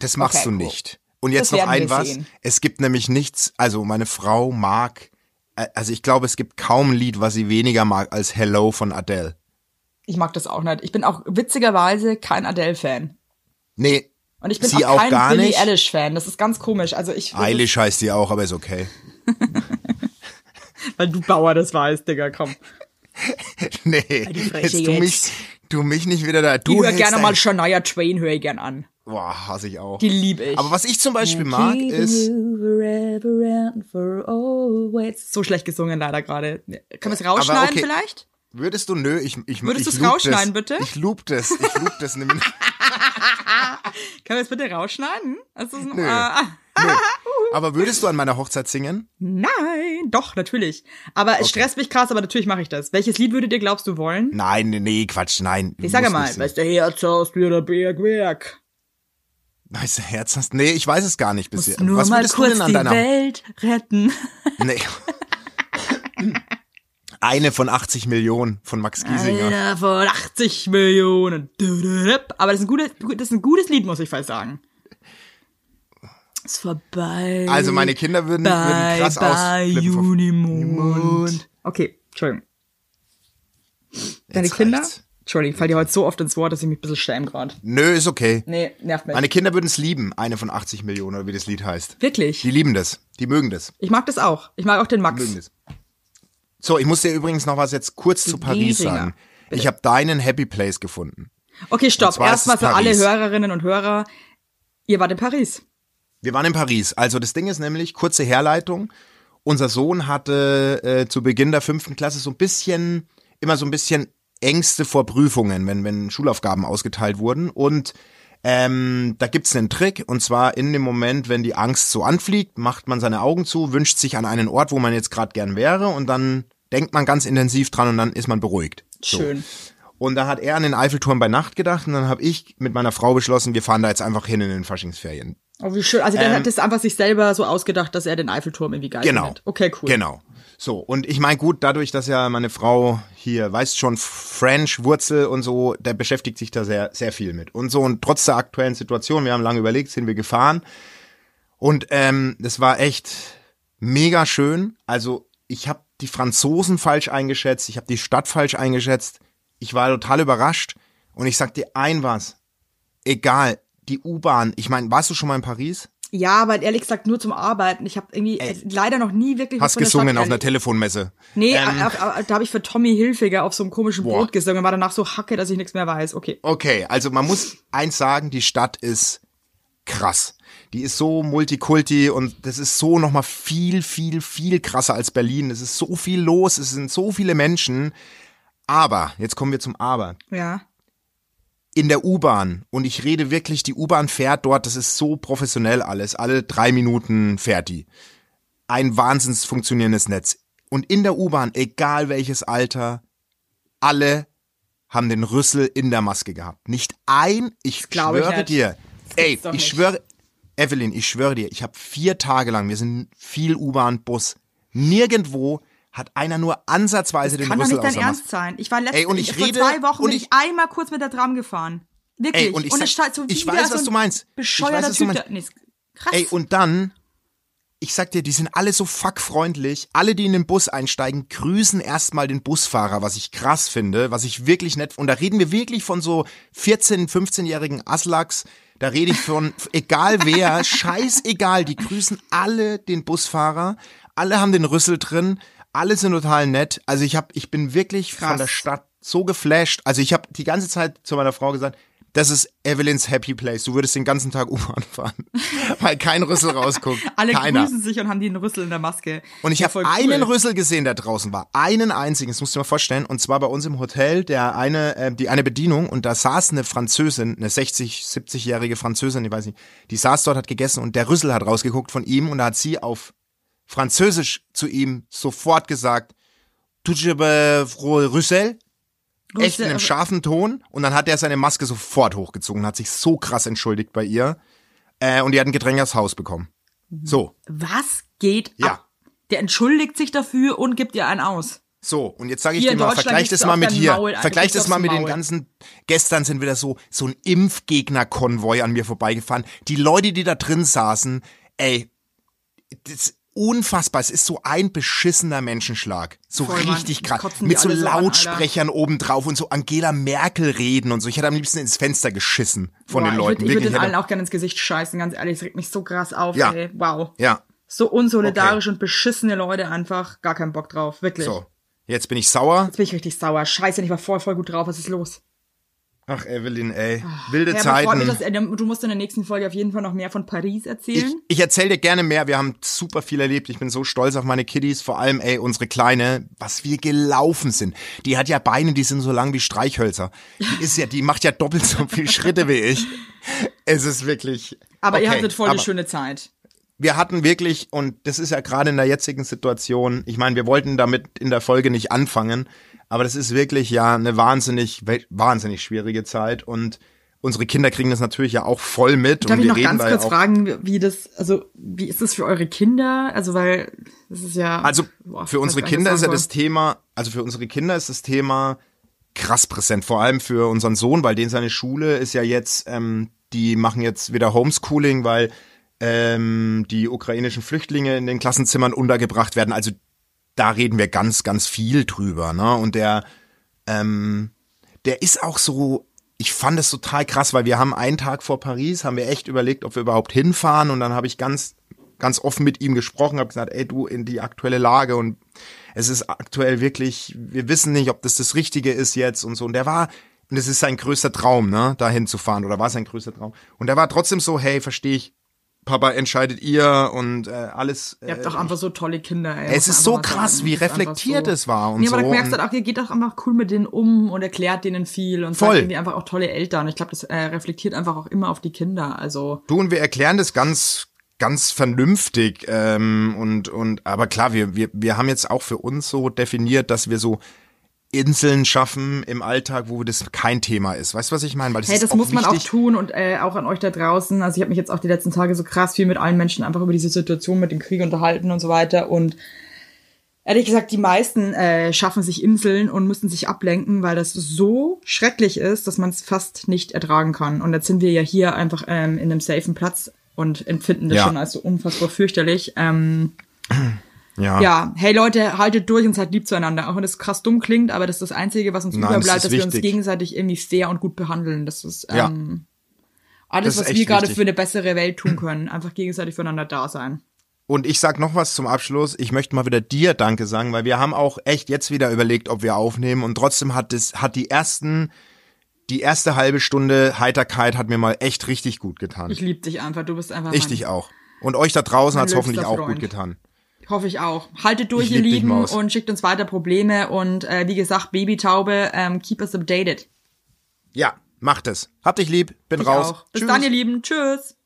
Das machst Okay, du nicht. Und jetzt noch ein was. sehen. Es gibt nämlich nichts, also meine Frau mag, äh, also ich glaube, es gibt kaum ein Lied, was sie weniger mag als Hello von Adele. Ich mag das auch nicht. Ich bin auch witzigerweise kein Adele-Fan. Nee, Und ich bin Sie auch auch kein gar Billie nicht? Eilish-Fan. Das ist ganz komisch. Also ich Eilish heißt sie auch, aber ist okay. Weil du Bauer das weißt, Digga, komm. Nee, jetzt tu jetzt. mich, tu mich nicht wieder da. Ich Du höre hältst gerne mal Shania Twain, höre ich gern an. Boah, hasse ich auch. Die liebe ich. Aber was ich zum Beispiel mag, ist, So schlecht gesungen leider gerade. Können wir es rausschneiden okay. vielleicht? würdest du, nö, ich, ich, Würdest ich du's loop rausschneiden, das. bitte? Ich loop das, ich loop das nämlich. Können wir es bitte rausschneiden? Das ein, Nö. ah. Nö. Aber würdest du an meiner Hochzeit singen? nein, doch, natürlich. Aber es stresst mich krass, aber natürlich mache ich das. Welches Lied würdet ihr, glaubst du, wollen? Nein, nee, nee, Quatsch, nein. Ich sage mal, weißt du, Herz aus der Bergwerk. Weißt du, Herz hast, nee, ich weiß es gar nicht bisher. Nur Was mal würdest du kurz denn an die deiner, Welt retten. nee. Eine von 80 Millionen von Max Giesinger. Einer von 80 Millionen. Aber das ist ein gutes, das ist ein gutes Lied, muss ich fast sagen. Ist vorbei. Also meine Kinder würden, würden Bye, krass bye, ausflippen Junimond. Okay, Entschuldigung. Deine Jetzt Kinder? reicht's. Entschuldigung, ich fall dir heute so oft ins Wort, dass ich mich ein bisschen schäme gerade. Nö, ist okay. Nee, nervt mich. Meine Kinder würden es lieben, eine von 80 Millionen, oder wie das Lied heißt. Wirklich? Die lieben das. Die mögen das. Ich mag das auch. Ich mag auch den Die Max. mögen das. So, ich muss dir übrigens noch was jetzt kurz zu Paris Giesinger. sagen. Ich habe deinen Happy Place gefunden. Okay, stopp. Erstmal für alle. Hörerinnen und Hörer. Ihr wart in Paris. Wir waren in Paris. Also das Ding ist nämlich, kurze Herleitung. Unser Sohn hatte äh, zu Beginn der fünften Klasse so ein bisschen, immer so ein bisschen Ängste vor Prüfungen, wenn, wenn Schulaufgaben ausgeteilt wurden. Und ähm, da gibt's einen Trick. Und zwar in dem Moment, wenn die Angst so anfliegt, macht man seine Augen zu, wünscht sich an einen Ort, wo man jetzt gerade gern wäre. Und dann denkt man ganz intensiv dran und dann ist man beruhigt. So. Schön. Und da hat er an den Eiffelturm bei Nacht gedacht und dann habe ich mit meiner Frau beschlossen, wir fahren da jetzt einfach hin in den Faschingsferien. Oh, wie schön. Also der Ähm, hat das einfach sich selber so ausgedacht, dass er den Eiffelturm irgendwie geil Genau. findet. Okay, cool. Genau. So, und ich meine, gut, dadurch, dass ja meine Frau hier, weißt schon, French, Wurzel und so, der beschäftigt sich da sehr, sehr viel mit. Und so, und trotz der aktuellen Situation, wir haben lange überlegt, sind wir gefahren. Und ähm, das war echt mega schön. Also, ich habe die Franzosen falsch eingeschätzt, ich habe die Stadt falsch eingeschätzt. Ich war total überrascht. Und ich sag dir ein was. Egal, die U-Bahn. Ich meine, warst du schon mal in Paris? Ja, aber ehrlich gesagt nur zum Arbeiten. Ich habe irgendwie äh, leider noch nie wirklich Hast gesungen auf einer. Telefonmesse. Nee, Ähm, äh, äh, da habe ich für Tommy Hilfiger auf so einem komischen Boah. Boot gesungen und war danach so hacke, dass ich nichts mehr weiß. Okay. Okay, also man muss eins sagen, die Stadt ist krass. Die ist so multikulti und das ist so nochmal viel, viel, viel krasser als Berlin. Es ist so viel los, es sind so viele Menschen. Aber, jetzt kommen wir zum Aber. Ja. In der U-Bahn, und ich rede wirklich, die U-Bahn fährt dort, das ist so professionell alles, alle drei Minuten fährt die. Ein wahnsinns funktionierendes Netz. Und in der U-Bahn, egal welches Alter, alle haben den Rüssel in der Maske gehabt. Nicht ein, ich ich schwöre nicht. dir. Ey, ich schwöre, Evelyn, ich schwöre dir, ich habe vier Tage lang, wir sind viel U-Bahn, Bus, nirgendwo hat einer nur ansatzweise den Kann doch Rüssel nicht dein. Ernst sein. Ich war letzte, Ey, und ich vor rede- zwei Wochen und bin ich- ich einmal kurz mit der Tram gefahren. Wirklich. Ey, und ich es sag- stand so ich weiß, so was du meinst. Ich Bescheuerter weiß, was du Typ. meinst. da- Nee, krass. Ey, und dann, ich sag dir, die sind alle so fuckfreundlich. Alle, die in den Bus einsteigen, grüßen erstmal den Busfahrer, was ich krass finde, was ich wirklich nett, und da reden wir wirklich von so 14-, 15-jährigen Aslaks. Da rede ich von, egal wer, scheißegal, die grüßen alle den Busfahrer. Alle haben den Rüssel drin. Alle sind total nett. Also ich hab, ich bin wirklich von Krass. der Stadt so geflasht. Also ich habe die ganze Zeit zu meiner Frau gesagt, das ist Evelyns Happy Place. Du würdest den ganzen Tag U-Bahn fahren, weil kein Rüssel rausguckt. Alle Keiner. grüßen sich und haben den Rüssel in der Maske. Und ich habe cool. einen Rüssel gesehen, der draußen war. Einen einzigen, das musst du dir mal vorstellen. Und zwar bei uns im Hotel, der eine, äh, die eine Bedienung und da saß eine Französin, eine 60, 70-jährige Französin, ich weiß nicht, die saß dort, hat gegessen und der Rüssel hat rausgeguckt von ihm und da hat sie auf Französisch zu ihm sofort gesagt, Rüssel? Echt in einem scharfen Ton und dann hat er seine Maske sofort hochgezogen, hat sich so krass entschuldigt bei ihr äh, und die hat ein Getränk aufs Haus bekommen. So, Was geht Ja. ab? Der entschuldigt sich dafür und gibt ihr einen aus. So, und jetzt sage ich dir mal, vergleich das mal mit hier. Maul, vergleich das mal mit den ganzen, gestern sind wieder so, so ein Impfgegner-Konvoi an mir vorbeigefahren. Die Leute, die da drin saßen, ey, das unfassbar. Es ist so ein beschissener Menschenschlag. So Voll, richtig krass. Mit so so an. Lautsprechern obendrauf und so Angela Merkel reden und so. Ich hätte am liebsten ins Fenster geschissen von Boah, den Leuten. Ich würde würd den allen auch gerne ins Gesicht scheißen, ganz ehrlich. Es regt mich so krass auf, Ja. ey. Wow. ja, So unsolidarisch und beschissene Leute einfach. Gar keinen Bock drauf. Wirklich. so. Jetzt bin ich sauer. Jetzt bin ich richtig sauer. Scheiße, ich war voll, voll gut drauf. Was ist los? Ach, Evelyn, ey. Wilde Ja, freut mich, Zeiten. dass, du musst in der nächsten Folge auf jeden Fall noch mehr von Paris Ich, erzählen. ich erzähle dir gerne mehr. Wir haben super viel erlebt. Ich bin so stolz auf meine Kiddies. Vor allem, ey, unsere Kleine, was wir gelaufen sind. Die hat ja Beine, die sind so lang wie Streichhölzer. Die ist ja, die macht ja doppelt so viel Schritte wie ich. Es ist wirklich. aber ihr okay, hattet voll eine schöne Zeit. wir hatten wirklich, und das ist ja gerade in der jetzigen Situation, ich meine, wir wollten damit in der Folge nicht anfangen, aber das ist wirklich ja eine wahnsinnig, wahnsinnig schwierige Zeit und unsere Kinder kriegen das natürlich ja auch voll mit. Darf und ich noch reden ganz kurz fragen, wie das, also wie ist das für eure Kinder? Also weil das ist ja. Also boah, für unsere Kinder ist ja das Thema, also für unsere Kinder ist das Thema krass präsent, vor allem für unseren Sohn, weil den seine Schule ist ja jetzt, ähm, die machen jetzt wieder Homeschooling, weil ähm, die ukrainischen Flüchtlinge in den Klassenzimmern untergebracht werden. Also da reden wir ganz, ganz viel drüber, ne? Und der, ähm, der ist auch so, ich fand es total krass, weil wir haben einen Tag vor Paris, haben wir echt überlegt, ob wir überhaupt hinfahren und dann habe ich ganz, ganz offen mit ihm gesprochen, habe gesagt, ey du, in die aktuelle Lage und es ist aktuell wirklich, wir wissen nicht, ob das das Richtige ist jetzt und so. Und der war, und es ist sein größter Traum, ne, da hinzufahren oder war sein größter Traum. Und der war trotzdem so, hey, verstehe ich, Papa, entscheidet ihr und äh, alles. Ihr habt äh, doch einfach so tolle Kinder, ey. Es ist so krass, wie reflektiert so. es war und nee, aber so. du merkst halt auch, ihr geht doch einfach cool mit denen um und erklärt denen viel und Voll. irgendwie einfach auch tolle Eltern. Ich glaube, das äh, reflektiert einfach auch immer auf die Kinder. Also Du und wir erklären das ganz ganz vernünftig ähm, und und aber klar wir wir wir haben jetzt auch für uns so definiert, dass wir so Inseln schaffen im Alltag, wo das kein Thema ist. Weißt du, was ich meine? Weil das Hey, das muss man auch tun und äh, auch an euch da draußen. Also ich habe mich jetzt auch die letzten Tage so krass viel mit allen Menschen einfach über diese Situation mit dem Krieg unterhalten und so weiter. Und ehrlich gesagt, die meisten äh, schaffen sich Inseln und müssen sich ablenken, weil das so schrecklich ist, dass man es fast nicht ertragen kann. Und jetzt sind wir ja hier einfach ähm, in einem safen Platz und empfinden das Ja. schon als so unfassbar fürchterlich. Ähm, Ja. ja, hey Leute, haltet durch und seid lieb zueinander. Auch wenn das krass dumm klingt, aber das ist das Einzige, was uns Nein, das überbleibt, ist dass wir uns wichtig. gegenseitig irgendwie fair und gut behandeln. Das ist Ja. ähm, alles, Das ist was wir gerade wichtig. für eine bessere Welt tun können. Einfach gegenseitig füreinander da sein. Und ich sag noch was zum Abschluss. Ich möchte mal wieder dir Danke sagen, weil wir haben auch echt jetzt wieder überlegt, ob wir aufnehmen und trotzdem hat es hat die ersten die erste halbe Stunde Heiterkeit hat mir mal echt richtig gut getan. Ich lieb dich einfach. Du bist einfach Ich dich auch. Und euch da draußen mein hat's hoffentlich auch Freund. gut getan. Hoffe ich auch. Haltet durch, Ich ihr Lieben, und schickt uns weiter Probleme. Und äh, wie gesagt, Babytaube, ähm, keep us updated. Ja, macht es. Hab dich lieb, bin Ich raus. auch. Bis Tschüss. dann, ihr Lieben. Tschüss.